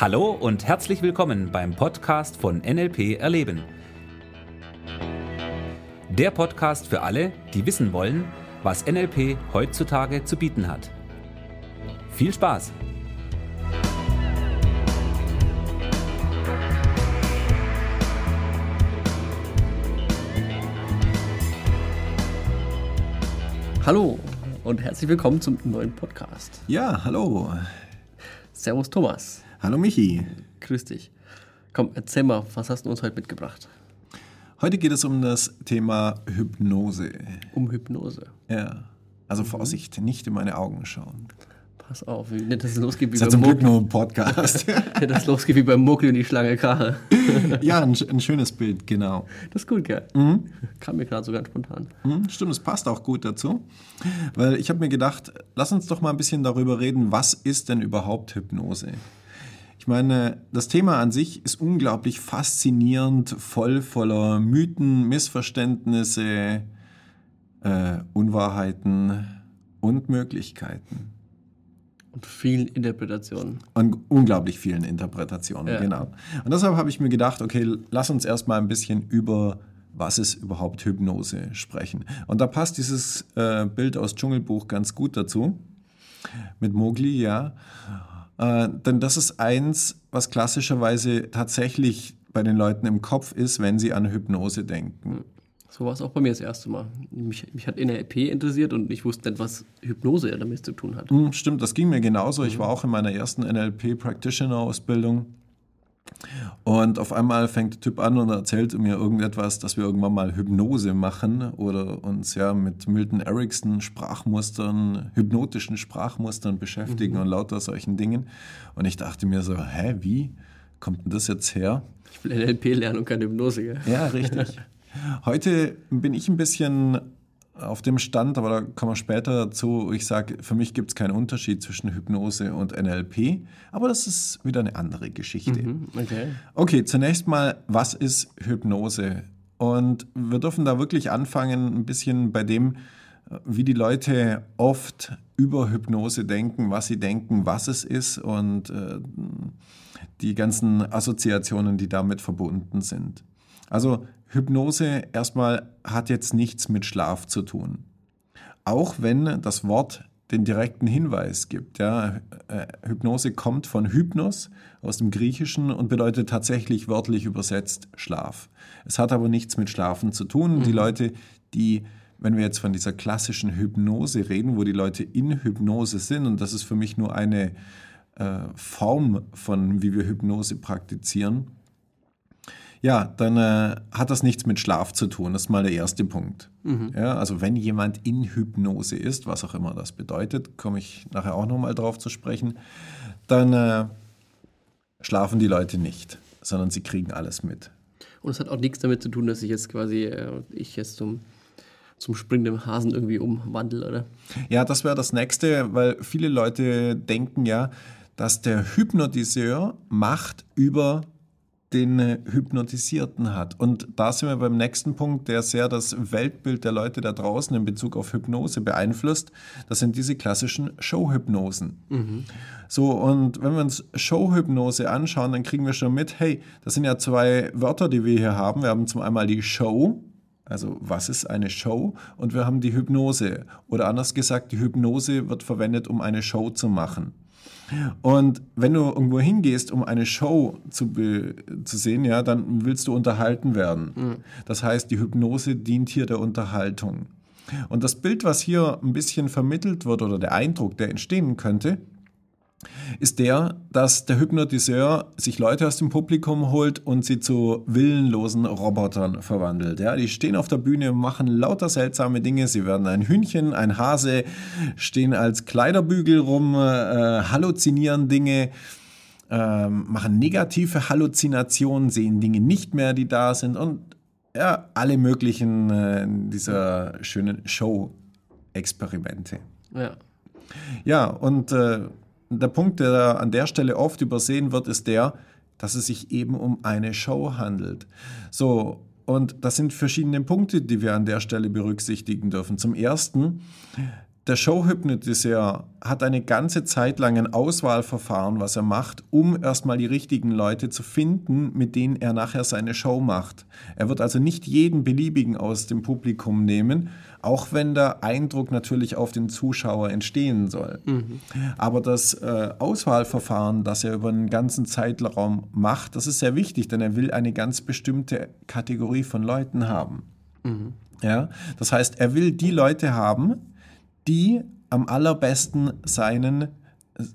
Hallo und herzlich willkommen beim Podcast von NLP Erleben. Der Podcast für alle, die wissen wollen, was NLP heutzutage zu bieten hat. Viel Spaß! Hallo und herzlich willkommen zum neuen Podcast. Ja, hallo. Servus Thomas. Hallo Michi. Grüß dich. Komm, erzähl mal, was hast du uns heute mitgebracht? Heute geht es um das Thema Hypnose. Um Hypnose. Ja. Also Vorsicht, nicht in meine Augen schauen. Pass auf, wie es losgeht wie ja beim Glück nur ein Podcast. Es losgeht wie beim Mowgli und die Schlange Krache. ja, ein, ein schönes Bild, genau. Das ist gut, gell? Kam mir gerade so ganz spontan. Hm, Stimmt, es passt auch gut dazu. Weil ich habe mir gedacht, lass uns doch mal ein bisschen darüber reden, was ist denn überhaupt Hypnose? Ich meine, das Thema an sich ist unglaublich faszinierend, voll voller Mythen, Missverständnisse, äh, Unwahrheiten und Möglichkeiten. Und vielen Interpretationen. Und unglaublich vielen Interpretationen, Ja. genau. Und deshalb habe ich mir gedacht, okay, lass uns erstmal ein bisschen über was ist überhaupt Hypnose sprechen. Und da passt dieses äh, Bild aus Dschungelbuch ganz gut dazu. Mit Mowgli, ja. Äh, denn das ist eins, was klassischerweise tatsächlich bei den Leuten im Kopf ist, wenn sie an Hypnose denken. So war es auch bei mir das erste Mal. Mich, mich hat NLP interessiert und ich wusste nicht, was Hypnose damit zu tun hat. Hm, Stimmt, das ging mir genauso. Ich war auch in meiner ersten NLP-Practitioner-Ausbildung. Und auf einmal fängt der Typ an und erzählt mir irgendetwas, dass wir irgendwann mal Hypnose machen oder uns ja mit Milton Erickson Sprachmustern, hypnotischen Sprachmustern beschäftigen und lauter solchen Dingen. Und ich dachte mir so, hä, wie kommt denn das jetzt her? Ich will NLP lernen und keine Hypnose, gell? Ja, richtig. Heute bin ich ein bisschen auf dem Stand, aber da kommen wir später dazu. Ich sage, für mich gibt es keinen Unterschied zwischen Hypnose und NLP, aber das ist wieder eine andere Geschichte. Hm, Okay. Okay, zunächst mal, was ist Hypnose? Und wir dürfen da wirklich anfangen, ein bisschen bei dem, wie die Leute oft über Hypnose denken, was sie denken, was es ist und äh, die ganzen Assoziationen, die damit verbunden sind. Also Hypnose erstmal hat jetzt nichts mit Schlaf zu tun. Auch wenn das Wort den direkten Hinweis gibt. Ja, Äh, Hypnose kommt von Hypnos aus dem Griechischen und bedeutet tatsächlich wörtlich übersetzt Schlaf. Es hat aber nichts mit Schlafen zu tun. Die Leute, die, wenn wir jetzt von dieser klassischen Hypnose reden, wo die Leute in Hypnose sind, und das ist für mich nur eine äh, Form von, wie wir Hypnose praktizieren, ja, dann äh, hat das nichts mit Schlaf zu tun. Das ist mal der erste Punkt. Ja, also wenn jemand in Hypnose ist, was auch immer das bedeutet, komme ich nachher auch nochmal drauf zu sprechen, dann äh, schlafen die Leute nicht, sondern sie kriegen alles mit. Und es hat auch nichts damit zu tun, dass ich jetzt quasi, äh, ich jetzt zum, zum springenden Hasen irgendwie umwandle, oder? Ja, das wäre das nächste, weil viele Leute denken ja, dass der Hypnotiseur Macht über den äh, Hypnotisierten hat. Und da sind wir beim nächsten Punkt, der sehr das Weltbild der Leute da draußen in Bezug auf Hypnose beeinflusst. Das sind diese klassischen Showhypnosen. So, und wenn wir uns Showhypnose anschauen, dann kriegen wir schon mit, hey, das sind ja zwei Wörter, die wir hier haben. Wir haben zum einmal die Show, also was ist eine Show? Und wir haben die Hypnose. Oder anders gesagt, die Hypnose wird verwendet, um eine Show zu machen. Und wenn du irgendwo hingehst, um eine Show zu, zu sehen, ja, dann willst du unterhalten werden. Das heißt, die Hypnose dient hier der Unterhaltung. Und das Bild, was hier ein bisschen vermittelt wird oder der Eindruck, der entstehen könnte, ist der, dass der Hypnotiseur sich Leute aus dem Publikum holt und sie zu willenlosen Robotern verwandelt. Ja, die stehen auf der Bühne und machen lauter seltsame Dinge. Sie werden ein Hühnchen, ein Hase, stehen als Kleiderbügel rum, äh, halluzinieren Dinge, ähm, machen negative Halluzinationen, sehen Dinge nicht mehr, die da sind und ja, alle möglichen äh, dieser schönen Show-Experimente. Ja. Ja, und äh, der Punkt, der an der Stelle oft übersehen wird, ist der, dass es sich eben um eine Show handelt. So, und das sind verschiedene Punkte, die wir an der Stelle berücksichtigen dürfen. Zum ersten, der Showhypnotiseur hat eine ganze Zeit lang ein Auswahlverfahren, was er macht, um erstmal die richtigen Leute zu finden, mit denen er nachher seine Show macht. Er wird also nicht jeden beliebigen aus dem Publikum nehmen, auch wenn der Eindruck natürlich auf den Zuschauer entstehen soll. Mhm. Aber das äh, Auswahlverfahren, das er über einen ganzen Zeitraum macht, das ist sehr wichtig, denn er will eine ganz bestimmte Kategorie von Leuten haben. Mhm. Ja? Das heißt, er will die Leute haben, die am allerbesten seinen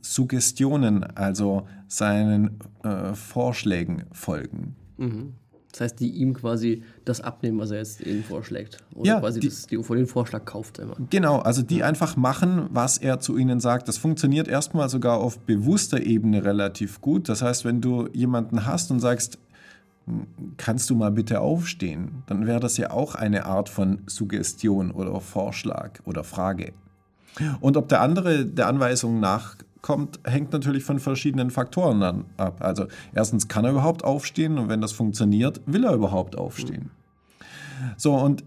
Suggestionen, also seinen äh, Vorschlägen folgen. Mhm. Das heißt, die ihm quasi das abnehmen, was er jetzt ihnen vorschlägt. Oder ja, quasi die, das, die vor den Vorschlag kauft immer. Genau, also die einfach machen, was er zu ihnen sagt. Das funktioniert erstmal sogar auf bewusster Ebene relativ gut. Das heißt, wenn du jemanden hast und sagst, kannst du mal bitte aufstehen, dann wäre das ja auch eine Art von Suggestion oder Vorschlag oder Frage. Und ob der andere der Anweisung nachkommt, hängt natürlich von verschiedenen Faktoren an, ab. Also erstens kann er überhaupt aufstehen und wenn das funktioniert, will er überhaupt aufstehen. So, und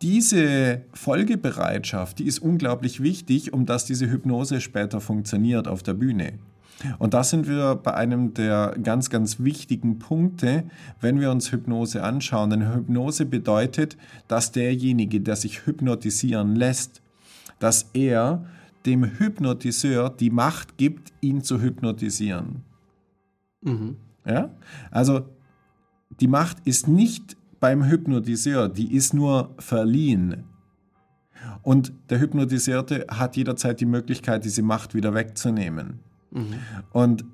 diese Folgebereitschaft, die ist unglaublich wichtig, um dass diese Hypnose später funktioniert auf der Bühne. Und da sind wir bei einem der ganz, ganz wichtigen Punkte, wenn wir uns Hypnose anschauen. Denn Hypnose bedeutet, dass derjenige, der sich hypnotisieren lässt, dass er dem Hypnotiseur die Macht gibt, ihn zu hypnotisieren. Mhm. Ja? Also die Macht ist nicht beim Hypnotiseur, die ist nur verliehen. Und der Hypnotisierte hat jederzeit die Möglichkeit, diese Macht wieder wegzunehmen. Mhm. Und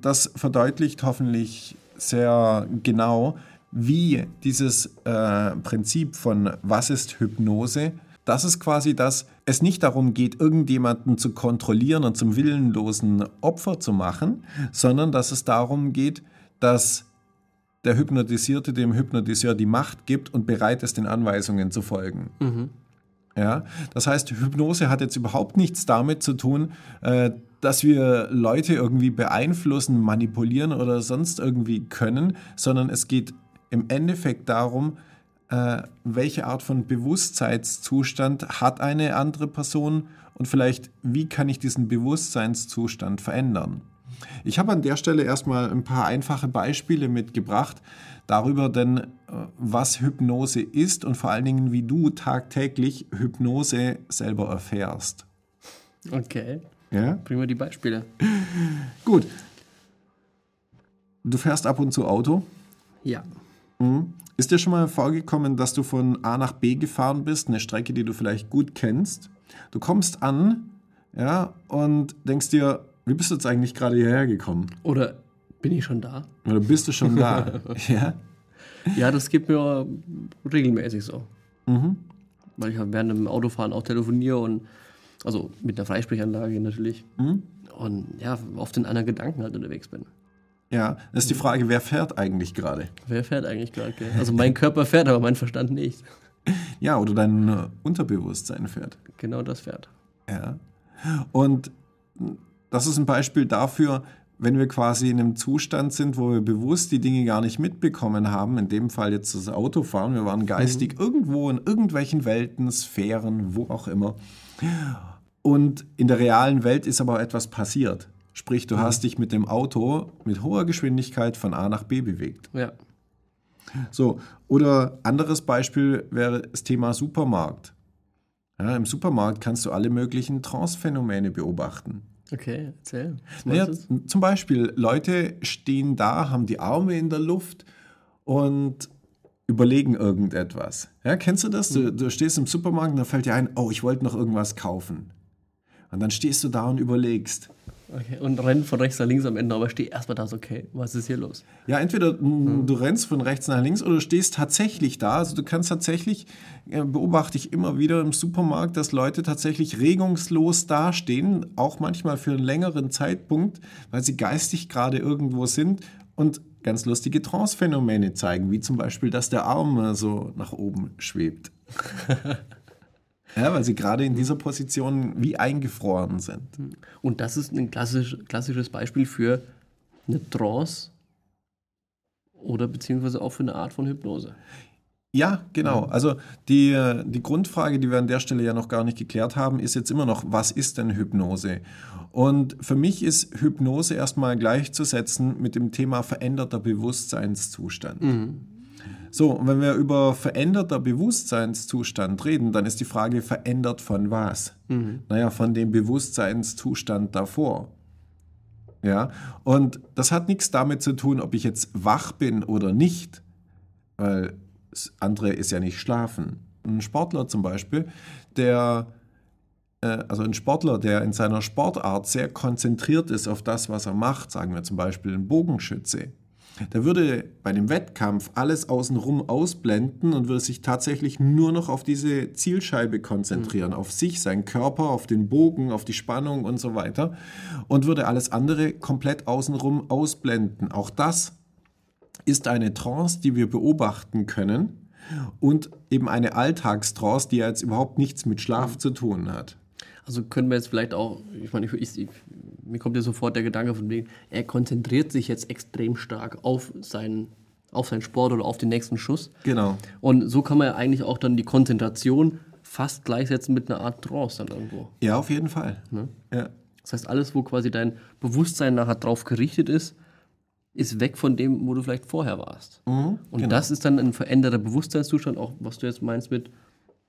das verdeutlicht hoffentlich sehr genau, wie dieses äh, Prinzip von was ist Hypnose das ist quasi, dass es nicht darum geht, irgendjemanden zu kontrollieren und zum willenlosen Opfer zu machen, sondern dass es darum geht, dass der Hypnotisierte dem Hypnotiseur die Macht gibt und bereit ist, den Anweisungen zu folgen. Mhm. Ja, das heißt, Hypnose hat jetzt überhaupt nichts damit zu tun, äh, dass wir Leute irgendwie beeinflussen, manipulieren oder sonst irgendwie können, sondern es geht im Endeffekt darum, äh, welche Art von Bewusstseinszustand hat eine andere Person und vielleicht, wie kann ich diesen Bewusstseinszustand verändern. Ich habe an der Stelle erstmal ein paar einfache Beispiele mitgebracht darüber, denn äh, was Hypnose ist und vor allen Dingen, wie du tagtäglich Hypnose selber erfährst. Okay. Ja? Bringen wir die Beispiele. Gut. Du fährst ab und zu Auto? Ja. Mhm. Ist dir schon mal vorgekommen, dass du von A nach B gefahren bist, eine Strecke, die du vielleicht gut kennst? Du kommst an, ja, und denkst dir, wie bist du jetzt eigentlich gerade hierher gekommen? Oder bin ich schon da? Oder bist du schon da? ja. Ja, das geht mir regelmäßig so. Mhm. Weil ich während dem Autofahren auch telefoniere und also mit einer Freisprechanlage natürlich. Mhm. Und ja, oft in einer Gedanken halt unterwegs bin. Ja, das ist die Frage, wer fährt eigentlich gerade? Wer fährt eigentlich gerade? Also mein Körper fährt, aber mein Verstand nicht. Ja, oder dein Unterbewusstsein fährt. Genau das fährt. Ja. Und das ist ein Beispiel dafür, wenn wir quasi in einem Zustand sind, wo wir bewusst die Dinge gar nicht mitbekommen haben, in dem Fall jetzt das Autofahren, wir waren geistig mhm. irgendwo in irgendwelchen Welten, Sphären, wo auch immer. Und in der realen Welt ist aber etwas passiert. Sprich, du mhm. hast dich mit dem Auto mit hoher Geschwindigkeit von A nach B bewegt. Ja. So, oder anderes Beispiel wäre das Thema Supermarkt. Ja, Im Supermarkt kannst du alle möglichen Trance-Phänomene beobachten. Okay, erzähl. Naja, zum Beispiel, Leute stehen da, haben die Arme in der Luft und überlegen irgendetwas. Ja, kennst du das? Du, mhm. du stehst im Supermarkt und da fällt dir ein, oh, ich wollte noch irgendwas kaufen. Und dann stehst du da und überlegst. Okay, und renn von rechts nach links am Ende, aber steh erstmal da so, okay, was ist hier los? Ja, entweder hm. du rennst von rechts nach links oder du stehst tatsächlich da. Also du kannst tatsächlich, äh, beobachte ich immer wieder im Supermarkt, dass Leute tatsächlich regungslos dastehen, auch manchmal für einen längeren Zeitpunkt, weil sie geistig gerade irgendwo sind und ganz lustige Trance-Phänomene zeigen, wie zum Beispiel, dass der Arm so nach oben schwebt. Ja, weil sie gerade in dieser Position wie eingefroren sind. Und das ist ein klassisch, klassisches Beispiel für eine Trance oder beziehungsweise auch für eine Art von Hypnose. Ja, genau. Also die, die Grundfrage, die wir an der Stelle ja noch gar nicht geklärt haben, ist jetzt immer noch, was ist denn Hypnose? Und für mich ist Hypnose erstmal gleichzusetzen mit dem Thema veränderter Bewusstseinszustand. Mhm. So, und wenn wir über veränderter Bewusstseinszustand reden, dann ist die Frage, verändert von was? Mhm. Naja, von dem Bewusstseinszustand davor. Ja, und das hat nichts damit zu tun, ob ich jetzt wach bin oder nicht, weil das andere ist ja nicht schlafen. Ein Sportler zum Beispiel, der, äh, also ein Sportler, der in seiner Sportart sehr konzentriert ist auf das, was er macht, sagen wir zum Beispiel ein Bogenschütze, der würde bei dem Wettkampf alles außenrum ausblenden und würde sich tatsächlich nur noch auf diese Zielscheibe konzentrieren, mhm. auf sich, seinen Körper, auf den Bogen, auf die Spannung und so weiter und würde alles andere komplett außenrum ausblenden. Auch das ist eine Trance, die wir beobachten können und eben eine Alltagstrance, die jetzt überhaupt nichts mit Schlaf zu tun hat. Also können wir jetzt vielleicht auch, ich meine, ich, ich, mir kommt ja sofort der Gedanke von wegen, er konzentriert sich jetzt extrem stark auf seinen, auf seinen Sport oder auf den nächsten Schuss. Genau. Und so kann man ja eigentlich auch dann die Konzentration fast gleichsetzen mit einer Art Trance dann irgendwo. Ja, auf jeden Fall. Ne? Ja. Das heißt, alles, wo quasi dein Bewusstsein nachher drauf gerichtet ist, ist weg von dem, wo du vielleicht vorher warst. Mhm, und genau. das ist dann ein veränderter Bewusstseinszustand, auch was du jetzt meinst mit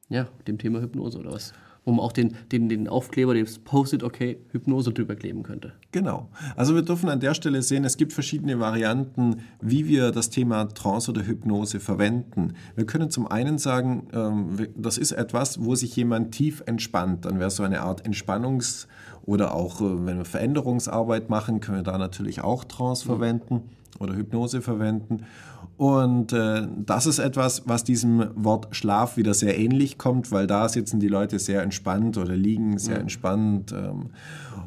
ja, dem Thema Hypnose oder was? Wo man auch den, den, den Aufkleber, das Post-it, okay, Hypnose drüber kleben könnte. Genau. Also wir dürfen an der Stelle sehen, es gibt verschiedene Varianten, wie wir das Thema Trance oder Hypnose verwenden. Wir können zum einen sagen, ähm, das ist etwas, wo sich jemand tief entspannt. Dann wäre so eine Art Entspannungs- oder auch, äh, wenn wir Veränderungsarbeit machen, können wir da natürlich auch Trance mhm. verwenden oder Hypnose verwenden. Und äh, das ist etwas, was diesem Wort Schlaf wieder sehr ähnlich kommt, weil da sitzen die Leute sehr entspannt oder liegen sehr ja. entspannt. Ähm,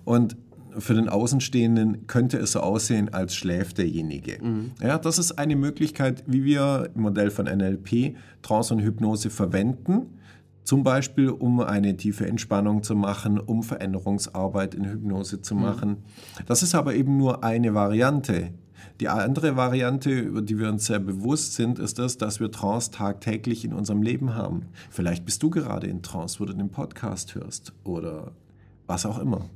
und für den Außenstehenden könnte es so aussehen, als schläft derjenige. Mhm. Ja, das ist eine Möglichkeit, wie wir im Modell von NLP Trance und Hypnose verwenden. Zum Beispiel, um eine tiefe Entspannung zu machen, um Veränderungsarbeit in Hypnose zu mhm. machen. Mhm. Das ist aber eben nur eine Variante. Die andere Variante, über die wir uns sehr bewusst sind, ist das, dass wir Trance tagtäglich in unserem Leben haben. Vielleicht bist du gerade in Trance, wo du den Podcast hörst oder was auch immer.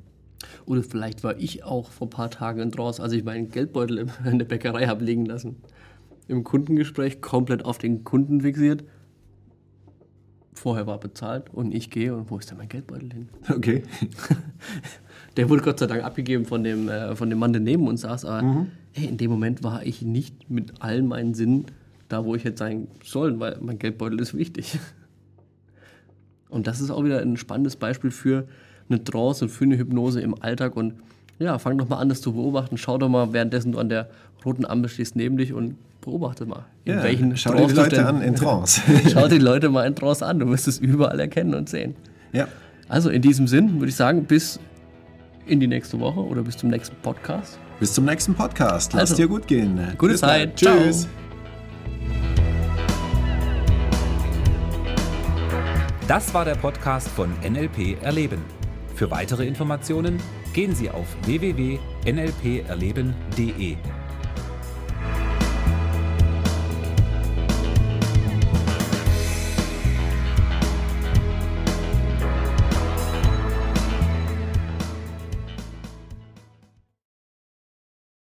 Oder vielleicht war ich auch vor ein paar Tagen in Trance, als ich meinen Geldbeutel in der Bäckerei habe liegen lassen. Im Kundengespräch komplett auf den Kunden fixiert. Vorher war bezahlt und ich gehe und wo ist denn mein Geldbeutel hin? Okay. Der wurde Gott sei Dank abgegeben von dem, äh, von dem Mann, der neben uns saß. Aber mhm. hey, in dem Moment war ich nicht mit allen meinen Sinnen da, wo ich hätte sein sollen, weil mein Geldbeutel ist wichtig. Und das ist auch wieder ein spannendes Beispiel für eine Trance und für eine Hypnose im Alltag. Und ja, fang doch mal an, das zu beobachten. Schau doch mal, währenddessen du an der roten Ampel stehst neben dich und beobachte mal. In ja, welchen schau dir die Leute an in Trance. schau dir die Leute mal in Trance an. Du wirst es überall erkennen und sehen. Ja. Also in diesem Sinn würde ich sagen, bis in die nächste Woche oder bis zum nächsten Podcast. Bis zum nächsten Podcast. Lass also, dir gut gehen. Gute bis Zeit. Tschüss. Das war der Podcast von NLP Erleben. Für weitere Informationen gehen Sie auf www.nlperleben.de.